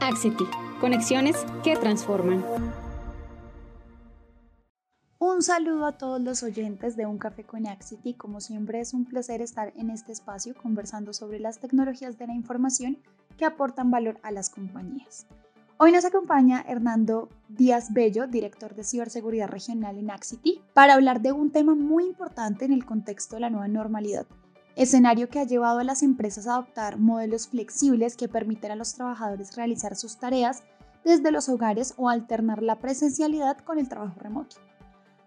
Axity, conexiones que transforman. Un saludo a todos los oyentes de Un Café con Axity. Como siempre es un placer estar en este espacio conversando sobre las tecnologías de la información que aportan valor a las compañías. Hoy nos acompaña Hernando Díaz Bello, director de ciberseguridad regional en Axity, para hablar de un tema muy importante en el contexto de la nueva normalidad, escenario que ha llevado a las empresas a adoptar modelos flexibles que permiten a los trabajadores realizar sus tareas desde los hogares o alternar la presencialidad con el trabajo remoto.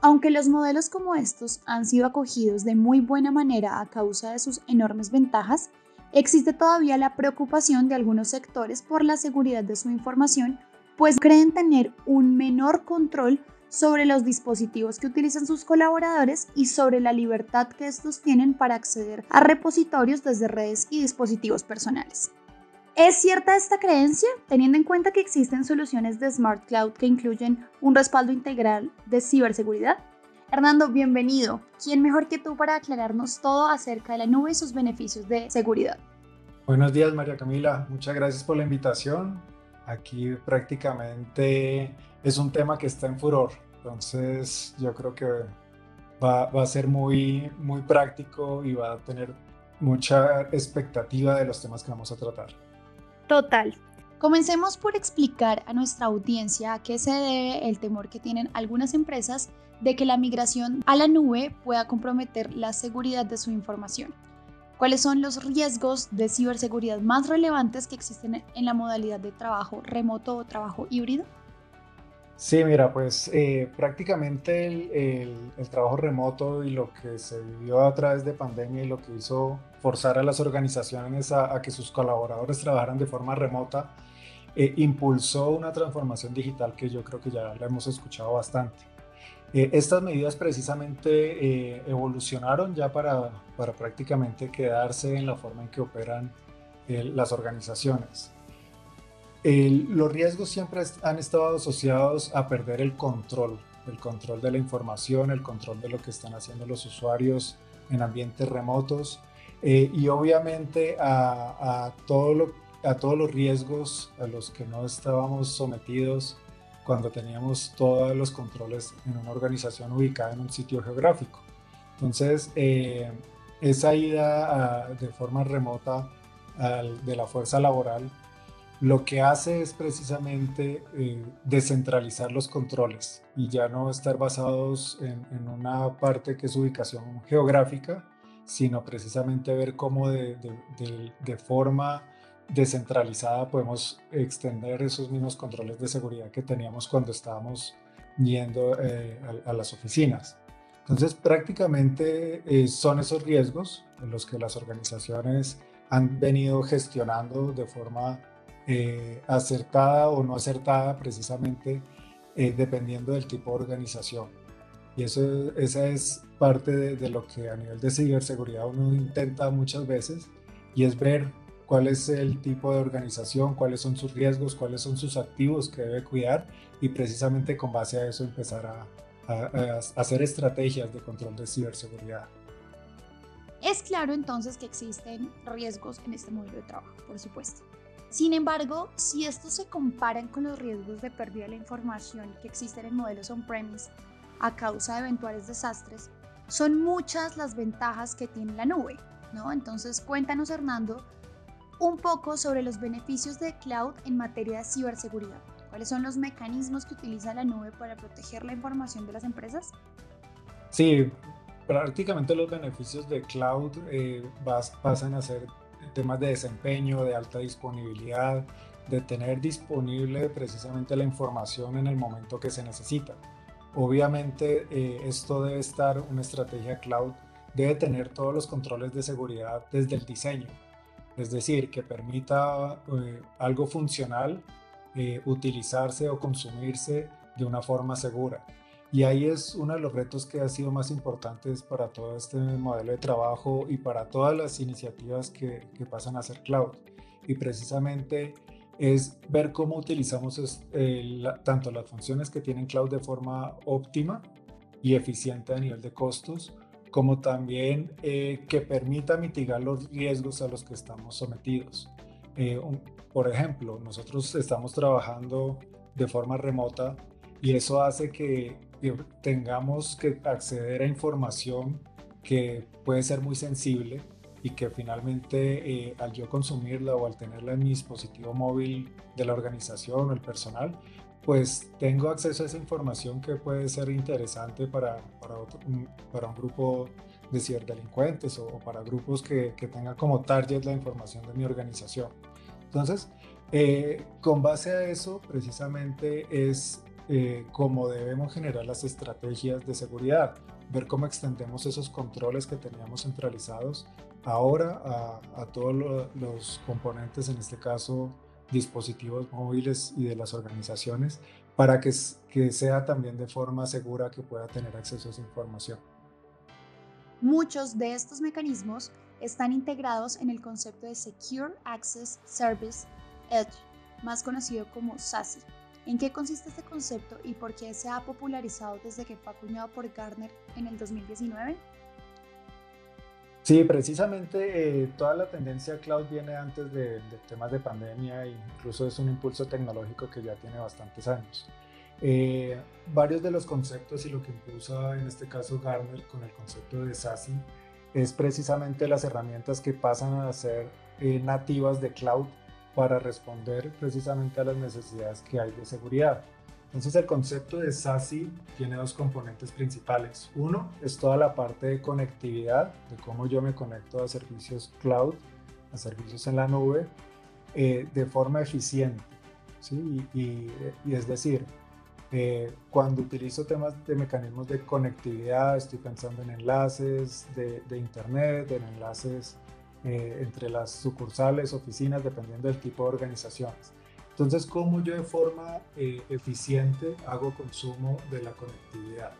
Aunque los modelos como estos han sido acogidos de muy buena manera a causa de sus enormes ventajas, existe todavía la preocupación de algunos sectores por la seguridad de su información, pues creen tener un menor control sobre los dispositivos que utilizan sus colaboradores y sobre la libertad que estos tienen para acceder a repositorios desde redes y dispositivos personales. ¿Es cierta esta creencia, teniendo en cuenta que existen soluciones de Smart Cloud que incluyen un respaldo integral de ciberseguridad? Hernando, bienvenido. ¿Quién mejor que tú para aclararnos todo acerca de la nube y sus beneficios de seguridad? Buenos días, María Camila. Muchas gracias por la invitación. Aquí prácticamente es un tema que está en furor, entonces yo creo que va, a ser muy, muy práctico y va a tener mucha expectativa de los temas que vamos a tratar. Total. Comencemos por explicar a nuestra audiencia a qué se debe el temor que tienen algunas empresas de que la migración a la nube pueda comprometer la seguridad de su información. ¿Cuáles son los riesgos de ciberseguridad más relevantes que existen en la modalidad de trabajo remoto o trabajo híbrido? Sí, mira, pues eh, prácticamente el, trabajo remoto y lo que se vivió a través de pandemia y lo que hizo forzar a las organizaciones a, a que sus colaboradores trabajaran de forma remota, eh, impulsó una transformación digital que yo creo que ya la hemos escuchado bastante. Eh, estas medidas precisamente eh, evolucionaron ya para, para, prácticamente quedarse en la forma en que operan eh, las organizaciones. los riesgos siempre han estado asociados a perder el control, el control de la información, el control de lo que están haciendo los usuarios en ambientes remotos y obviamente a, a, a todos los riesgos a los que no estábamos sometidos cuando teníamos todos los controles en una organización ubicada en un sitio geográfico. Entonces, eh, esa ida de forma remota de la fuerza laboral lo que hace es precisamente eh, descentralizar los controles y ya no estar basados en, en, una parte que es ubicación geográfica, sino precisamente ver cómo de, de, de forma descentralizada podemos extender esos mismos controles de seguridad que teníamos cuando estábamos yendo eh, a, las oficinas. Entonces, prácticamente eh, son esos riesgos en los que las organizaciones han venido gestionando de forma eh, acertada o no acertada, precisamente dependiendo del tipo de organización. Y eso, esa es parte de, de lo que a nivel de ciberseguridad uno intenta muchas veces, y es ver cuál es el tipo de organización, cuáles son sus riesgos, cuáles son sus activos que debe cuidar y precisamente con base a eso empezar a, hacer estrategias de control de ciberseguridad. Es claro entonces que existen riesgos en este modelo de trabajo, por supuesto. Sin embargo, si estos se comparan con los riesgos de pérdida de la información que existen en modelos on-premise a causa de eventuales desastres, son muchas las ventajas que tiene la nube, ¿no? Entonces, cuéntanos, Hernando, un poco sobre los beneficios de cloud en materia de ciberseguridad. ¿Cuáles son los mecanismos que utiliza la nube para proteger la información de las empresas? Sí, prácticamente los beneficios de cloud eh, pasan a ser temas de desempeño, de alta disponibilidad, de tener disponible precisamente la información en el momento que se necesita. Obviamente eh, esto debe estar, una estrategia cloud debe tener todos los controles de seguridad desde el diseño, es decir, que permita eh, algo funcional eh, utilizarse o consumirse de una forma segura. Y ahí es uno de los retos que ha sido más importantes para todo este modelo de trabajo y para todas las iniciativas que, pasan a ser cloud. Y precisamente es ver cómo utilizamos eh, tanto las funciones que tienen cloud de forma óptima y eficiente a nivel de costos, como también eh, que permita mitigar los riesgos a los que estamos sometidos. Eh, por ejemplo, nosotros estamos trabajando de forma remota y eso hace que, tengamos que acceder a información que puede ser muy sensible y que finalmente eh, al yo consumirla o al tenerla en mi dispositivo móvil de la organización o el personal, pues tengo acceso a esa información que puede ser interesante para, para, para un grupo de ciberdelincuentes o, o para grupos que, que, tengan como target la información de mi organización. Entonces, eh, con base a eso, precisamente es eh, cómo debemos generar las estrategias de seguridad, ver cómo extendemos esos controles que teníamos centralizados ahora a todos los componentes, en este caso dispositivos móviles y de las organizaciones para que, sea también de forma segura que pueda tener acceso a esa información. Muchos de estos mecanismos están integrados en el concepto de Secure Access Service Edge, más conocido como SASE. ¿En qué consiste este concepto y por qué se ha popularizado desde que fue acuñado por Gartner en el 2019? Sí, precisamente eh, toda la tendencia cloud viene antes de, temas de pandemia e incluso es un impulso tecnológico que ya tiene bastantes años. Eh, varios de los conceptos y lo que impulsa en este caso Gartner con el concepto de SASE es precisamente las herramientas que pasan a ser eh, nativas de cloud para responder precisamente a las necesidades que hay de seguridad. Entonces el concepto de SASE tiene dos componentes principales. Uno es toda la parte de conectividad, de cómo yo me conecto a servicios cloud, a servicios en la nube, eh, de forma eficiente. ¿sí? Y, es decir, eh, cuando utilizo temas de mecanismos de conectividad, estoy pensando en enlaces de, de Internet, en enlaces eh, entre las sucursales, oficinas, dependiendo del tipo de organizaciones. Entonces, ¿cómo yo de forma eh, eficiente hago consumo de la conectividad?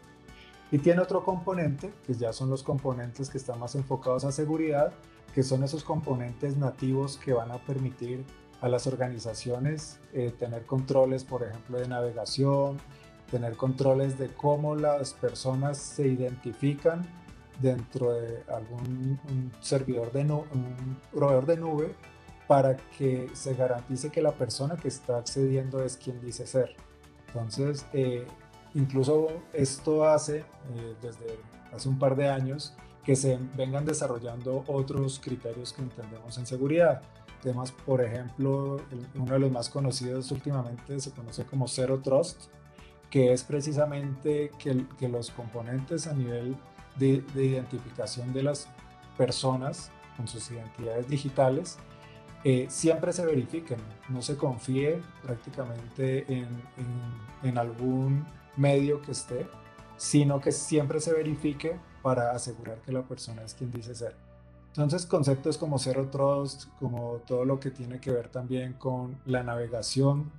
Y tiene otro componente, que ya son los componentes que están más enfocados a seguridad, que son esos componentes nativos que van a permitir a las organizaciones eh, tener controles, por ejemplo, de navegación, tener controles de cómo las personas se identifican dentro de algún servidor un proveedor de nube para que se garantice que la persona que está accediendo es quien dice ser. Entonces, eh, incluso esto hace, eh, desde hace un par de años, que se vengan desarrollando otros criterios que entendemos en seguridad. Temas, por ejemplo, uno de los más conocidos últimamente se conoce como Zero Trust, que es precisamente que, los componentes a nivel de identificación de las personas con sus identidades digitales eh, siempre se verifiquen, no se confíe prácticamente en, en, algún medio que esté, sino que siempre se verifique para asegurar que la persona es quien dice ser. Entonces, conceptos como Zero Trust, como todo lo que tiene que ver también con la navegación,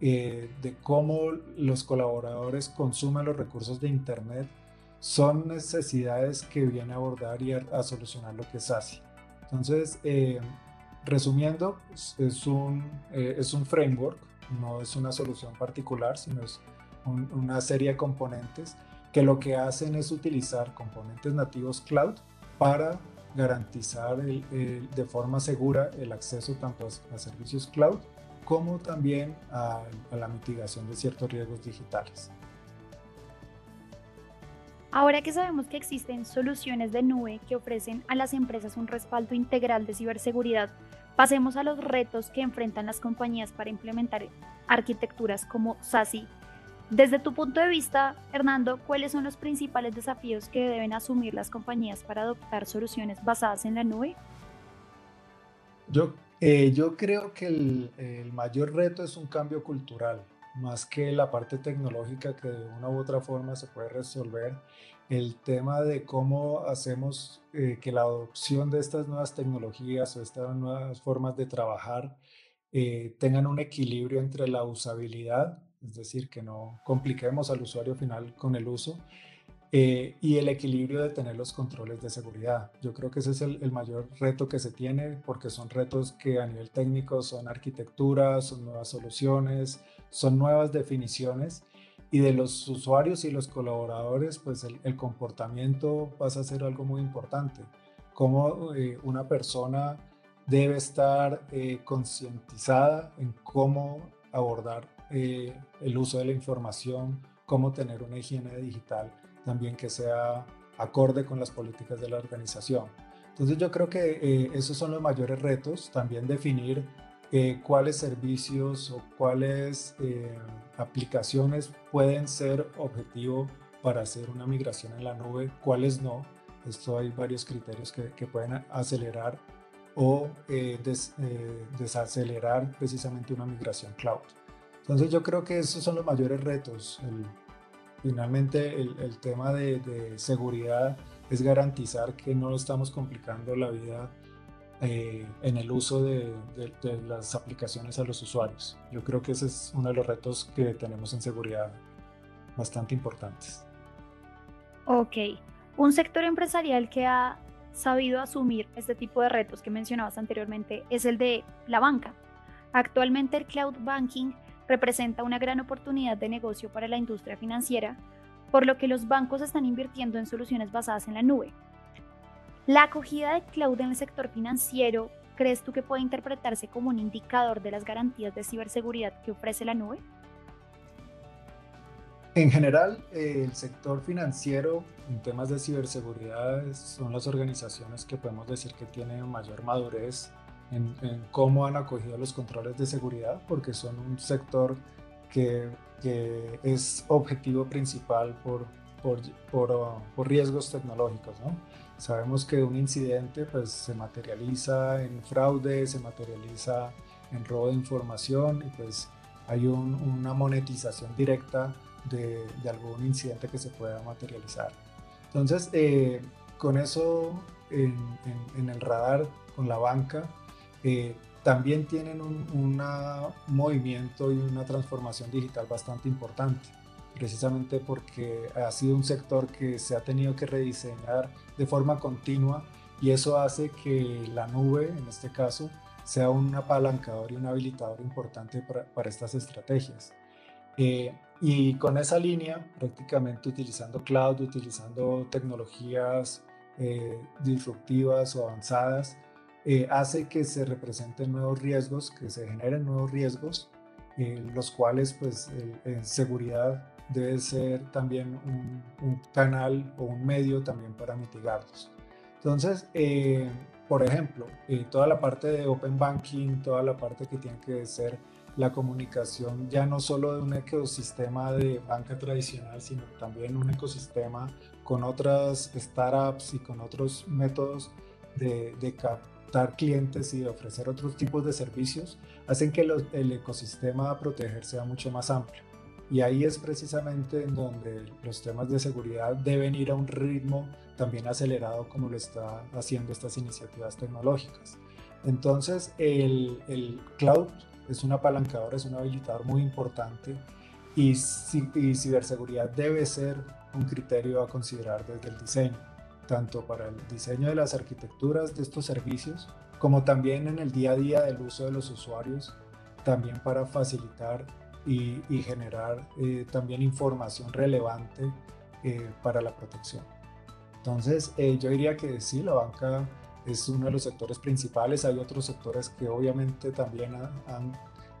eh, de cómo los colaboradores consumen los recursos de Internet, son necesidades que viene a abordar y a, solucionar lo que es ASI. Entonces, eh, Resumiendo, es un, eh, es un framework, no es una solución particular, sino es una serie de componentes que lo que hacen es utilizar componentes nativos cloud para garantizar de forma segura el acceso tanto a, servicios cloud como también a la mitigación de ciertos riesgos digitales. Ahora que sabemos que existen soluciones de nube que ofrecen a las empresas un respaldo integral de ciberseguridad, pasemos a los retos que enfrentan las compañías para implementar arquitecturas como SASI. Desde tu punto de vista, Hernando, ¿cuáles son los principales desafíos que deben asumir las compañías para adoptar soluciones basadas en la nube? Yo, eh, yo creo que el, el mayor reto es un cambio cultural más que la parte tecnológica que de una u otra forma se puede resolver, el tema de cómo hacemos eh, que la adopción de estas nuevas tecnologías o estas nuevas formas de trabajar eh, tengan un equilibrio entre la usabilidad, es decir, que no compliquemos al usuario final con el uso, eh, y el equilibrio de tener los controles de seguridad. Yo creo que ese es el, el, mayor reto que se tiene porque son retos que a nivel técnico son arquitecturas, son nuevas soluciones, son nuevas definiciones y de los usuarios y los colaboradores, pues el, comportamiento pasa a ser algo muy importante. Cómo eh, una persona debe estar eh, concientizada en cómo abordar eh, el uso de la información, cómo tener una higiene digital también que sea acorde con las políticas de la organización. Entonces yo creo que esos son los mayores retos, también definir cuáles servicios o cuáles aplicaciones pueden ser objetivo para hacer una migración en la nube, cuáles no. Esto hay varios criterios que, que pueden acelerar o eh, eh, desacelerar precisamente una migración cloud. Entonces yo creo que esos son los mayores retos. finalmente el, tema de, seguridad es garantizar que no estamos complicando la vida eh, en el uso de, de, las aplicaciones a los usuarios. Yo creo que ese es uno de los retos que tenemos en seguridad bastante importantes. Ok, un sector empresarial que ha sabido asumir este tipo de retos que mencionabas anteriormente es el de la banca. Actualmente el cloud banking representa una gran oportunidad de negocio para la industria financiera, por lo que los bancos están invirtiendo en soluciones basadas en la nube. La acogida de cloud en el sector financiero, ¿crees tú que puede interpretarse como un indicador de las garantías de ciberseguridad que ofrece la nube? En general, eh, el sector financiero en temas de ciberseguridad son las organizaciones que podemos decir que tienen mayor madurez en, cómo han acogido los controles de seguridad, porque son un sector que, que es objetivo principal por, por, por, por riesgos tecnológicos. ¿no? Sabemos que un incidente pues, se materializa en fraude, se materializa en robo de información y pues hay una monetización directa de, algún incidente que se pueda materializar. Entonces, eh, con eso en, el radar, con la banca, eh, también tienen un movimiento y una transformación digital bastante importante, precisamente porque ha sido un sector que se ha tenido que rediseñar de forma continua y eso hace que la nube, en este caso, sea un apalancador y un habilitador importante para, estas estrategias. Eh, y con esa línea, prácticamente utilizando cloud, utilizando tecnologías eh, disruptivas o avanzadas, eh, hace que se representen nuevos riesgos, que se generen nuevos riesgos, eh, los cuales pues en seguridad debe ser también un, canal o un medio también para mitigarlos. Entonces, por ejemplo, toda la parte de Open Banking, toda la parte que tiene que ser la comunicación ya no solo de un ecosistema de banca tradicional, sino también un ecosistema con otras startups y con otros métodos de, captar clientes y de ofrecer otros tipos de servicios, hacen que el ecosistema a proteger sea mucho más amplio. Y ahí es precisamente en donde los temas de seguridad deben ir a un ritmo también acelerado como lo está haciendo estas iniciativas tecnológicas. Entonces, el, el cloud es un apalancador, es un habilitador muy importante y, ciberseguridad debe ser un criterio a considerar desde el diseño, tanto para el diseño de las arquitecturas de estos servicios, como también en el día a día del uso de los usuarios, también para facilitar y, generar eh, también información relevante eh, para la protección. Entonces, eh, yo diría que sí, la banca es uno de los sectores principales. Hay otros sectores que obviamente también han,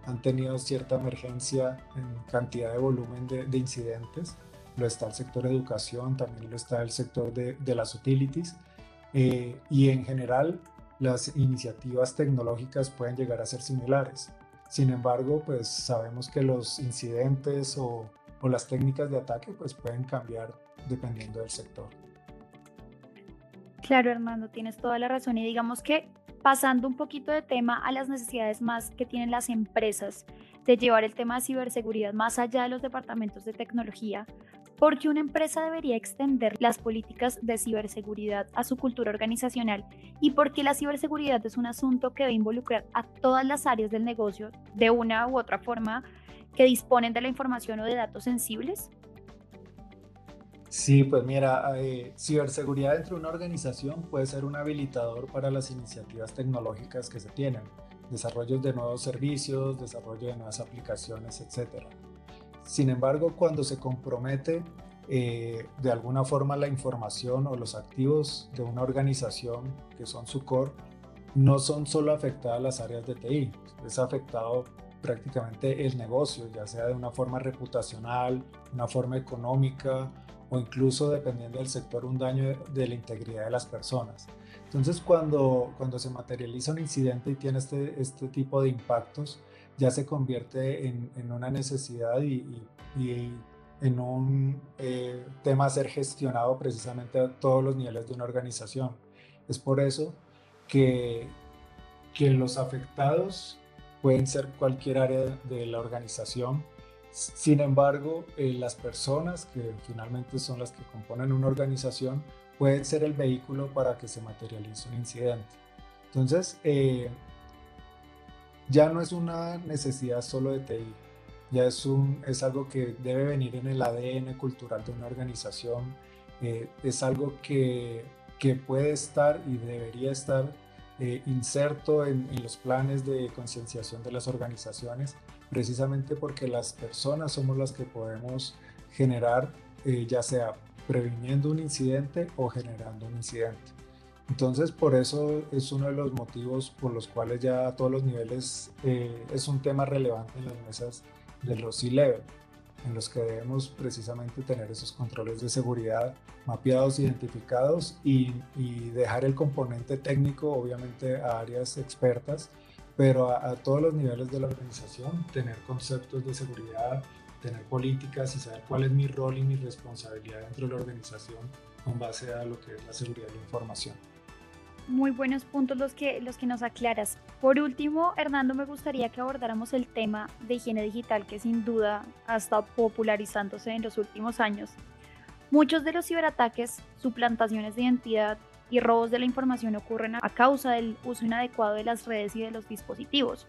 han tenido cierta emergencia en cantidad de volumen de, de, incidentes. Lo está el sector educación, también lo está el sector de, de las utilities. Eh, y en general, las iniciativas tecnológicas pueden llegar a ser similares. Sin embargo, pues sabemos que los incidentes o, o las técnicas de ataque pues pueden cambiar dependiendo del sector. Claro, Armando, tienes toda la razón. Y digamos que pasando un poquito de tema a las necesidades más que tienen las empresas de llevar el tema de ciberseguridad más allá de los departamentos de tecnología, ¿por qué una empresa debería extender las políticas de ciberseguridad a su cultura organizacional y por qué la ciberseguridad es un asunto que debe involucrar a todas las áreas del negocio de una u otra forma que disponen de la información o de datos sensibles? Sí, pues mira, eh, ciberseguridad dentro de una organización puede ser un habilitador para las iniciativas tecnológicas que se tienen, desarrollos de nuevos servicios, desarrollo de nuevas aplicaciones, etc. Sin embargo, cuando se compromete eh, de alguna forma la información o los activos de una organización que son su core, no son solo afectadas las áreas de TI, es afectado prácticamente el negocio, ya sea de una forma reputacional, una forma económica o incluso dependiendo del sector un daño de la integridad de las personas. Entonces cuando, cuando se materializa un incidente y tiene este, este tipo de impactos, ya se convierte en, en una necesidad y, y, en un eh, tema a ser gestionado precisamente a todos los niveles de una organización. Es por eso que, que los afectados pueden ser cualquier área de la organización. Sin embargo, eh, las personas que finalmente son las que componen una organización pueden ser el vehículo para que se materialice un incidente. Entonces, eh, ya no es una necesidad solo de TI, ya es, un, es algo que debe venir en el ADN cultural de una organización, eh, es algo que, que puede estar y debería estar eh, inserto en, los planes de concienciación de las organizaciones, precisamente porque las personas somos las que podemos generar, eh, ya sea previniendo un incidente o generando un incidente. Entonces, por eso es uno de los motivos por los cuales ya a todos los niveles eh, es un tema relevante en las mesas de los C-Level en los que debemos precisamente tener esos controles de seguridad mapeados, identificados y, dejar el componente técnico obviamente a áreas expertas, pero a, todos los niveles de la organización, tener conceptos de seguridad, tener políticas y saber cuál es mi rol y mi responsabilidad dentro de la organización con base a lo que es la seguridad de la información muy buenos puntos los que, los que nos aclaras. Por último, Hernando, me gustaría que abordáramos el tema de higiene digital que sin duda ha estado popularizándose en los últimos años. Muchos de los ciberataques, suplantaciones de identidad y robos de la información ocurren a causa del uso inadecuado de las redes y de los dispositivos.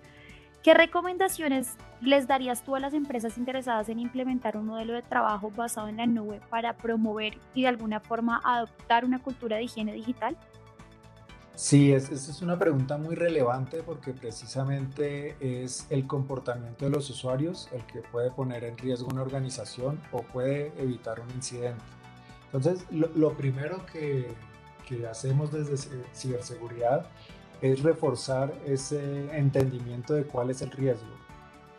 ¿Qué recomendaciones les darías tú a las empresas interesadas en implementar un modelo de trabajo basado en la nube para promover y de alguna forma adoptar una cultura de higiene digital? Sí, esa es una pregunta muy relevante porque precisamente es el comportamiento de los usuarios el que puede poner en riesgo una organización o puede evitar un incidente. Entonces, lo, primero que, que, hacemos desde ciberseguridad es reforzar ese entendimiento de cuál es el riesgo.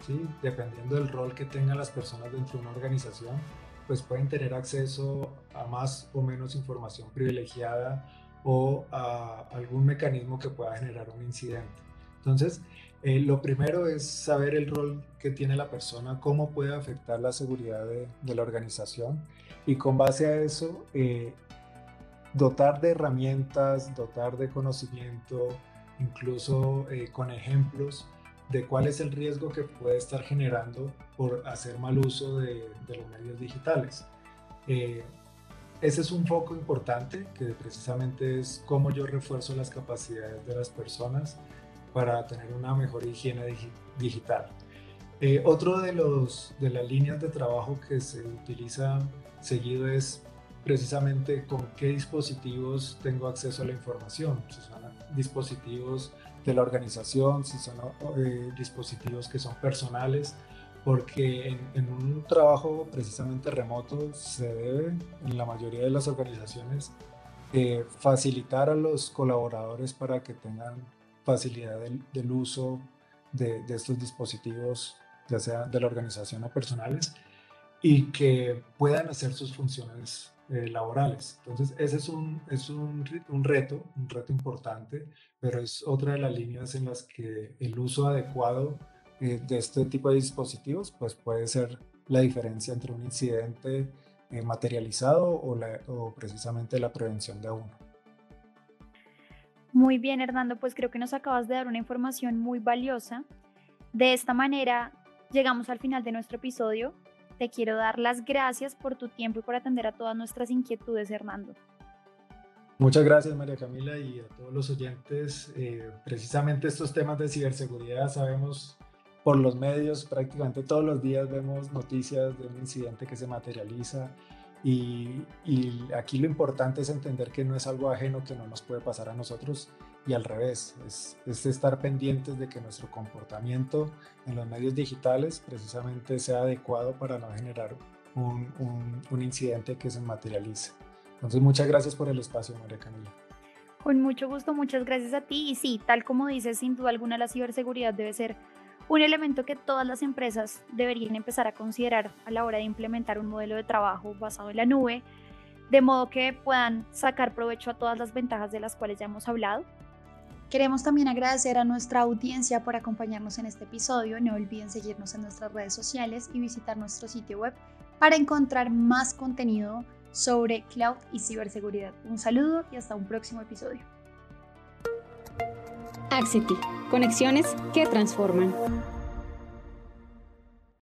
¿sí? Dependiendo del rol que tengan las personas dentro de una organización, pues pueden tener acceso a más o menos información privilegiada o a algún mecanismo que pueda generar un incidente. Entonces, eh, lo primero es saber el rol que tiene la persona, cómo puede afectar la seguridad de, la organización y con base a eso, eh, dotar de herramientas, dotar de conocimiento, incluso eh, con ejemplos de cuál es el riesgo que puede estar generando por hacer mal uso de, de los medios digitales ese es un foco importante que precisamente es cómo yo refuerzo las capacidades de las personas para tener una mejor higiene digital. Eh, otro de, los, de las líneas de trabajo que se utiliza seguido es precisamente con qué dispositivos tengo acceso a la información, si son dispositivos de la organización, si son eh, dispositivos que son personales, porque en, un trabajo precisamente remoto se debe, en la mayoría de las organizaciones, eh, facilitar a los colaboradores para que tengan facilidad del, uso de, estos dispositivos, ya sea de la organización o personales, y que puedan hacer sus funciones eh, laborales. Entonces, ese es, un, es un, un, reto, un reto importante, pero es otra de las líneas en las que el uso adecuado eh, de este tipo de dispositivos, pues puede ser la diferencia entre un incidente eh, materializado o, o precisamente la prevención de uno. Muy bien, Hernando, pues creo que nos acabas de dar una información muy valiosa. De esta manera, llegamos al final de nuestro episodio. Te quiero dar las gracias por tu tiempo y por atender a todas nuestras inquietudes, Hernando. Muchas gracias María Camila y a todos los oyentes. Eh, precisamente estos temas de ciberseguridad sabemos por los medios, prácticamente todos los días vemos noticias de un incidente que se materializa y, aquí lo importante es entender que no es algo ajeno que no nos puede pasar a nosotros y al revés, es, estar pendientes de que nuestro comportamiento en los medios digitales precisamente sea adecuado para no generar un, un incidente que se materialice. Entonces, muchas gracias por el espacio, María Camila. Con mucho gusto, muchas gracias a ti. Y sí, tal como dices, sin duda alguna la ciberseguridad debe ser un elemento que todas las empresas deberían empezar a considerar a la hora de implementar un modelo de trabajo basado en la nube, de modo que puedan sacar provecho a todas las ventajas de las cuales ya hemos hablado. Queremos también agradecer a nuestra audiencia por acompañarnos en este episodio. No olviden seguirnos en nuestras redes sociales y visitar nuestro sitio web para encontrar más contenido sobre cloud y ciberseguridad. Un saludo y hasta un próximo episodio. Axity, conexiones que transforman.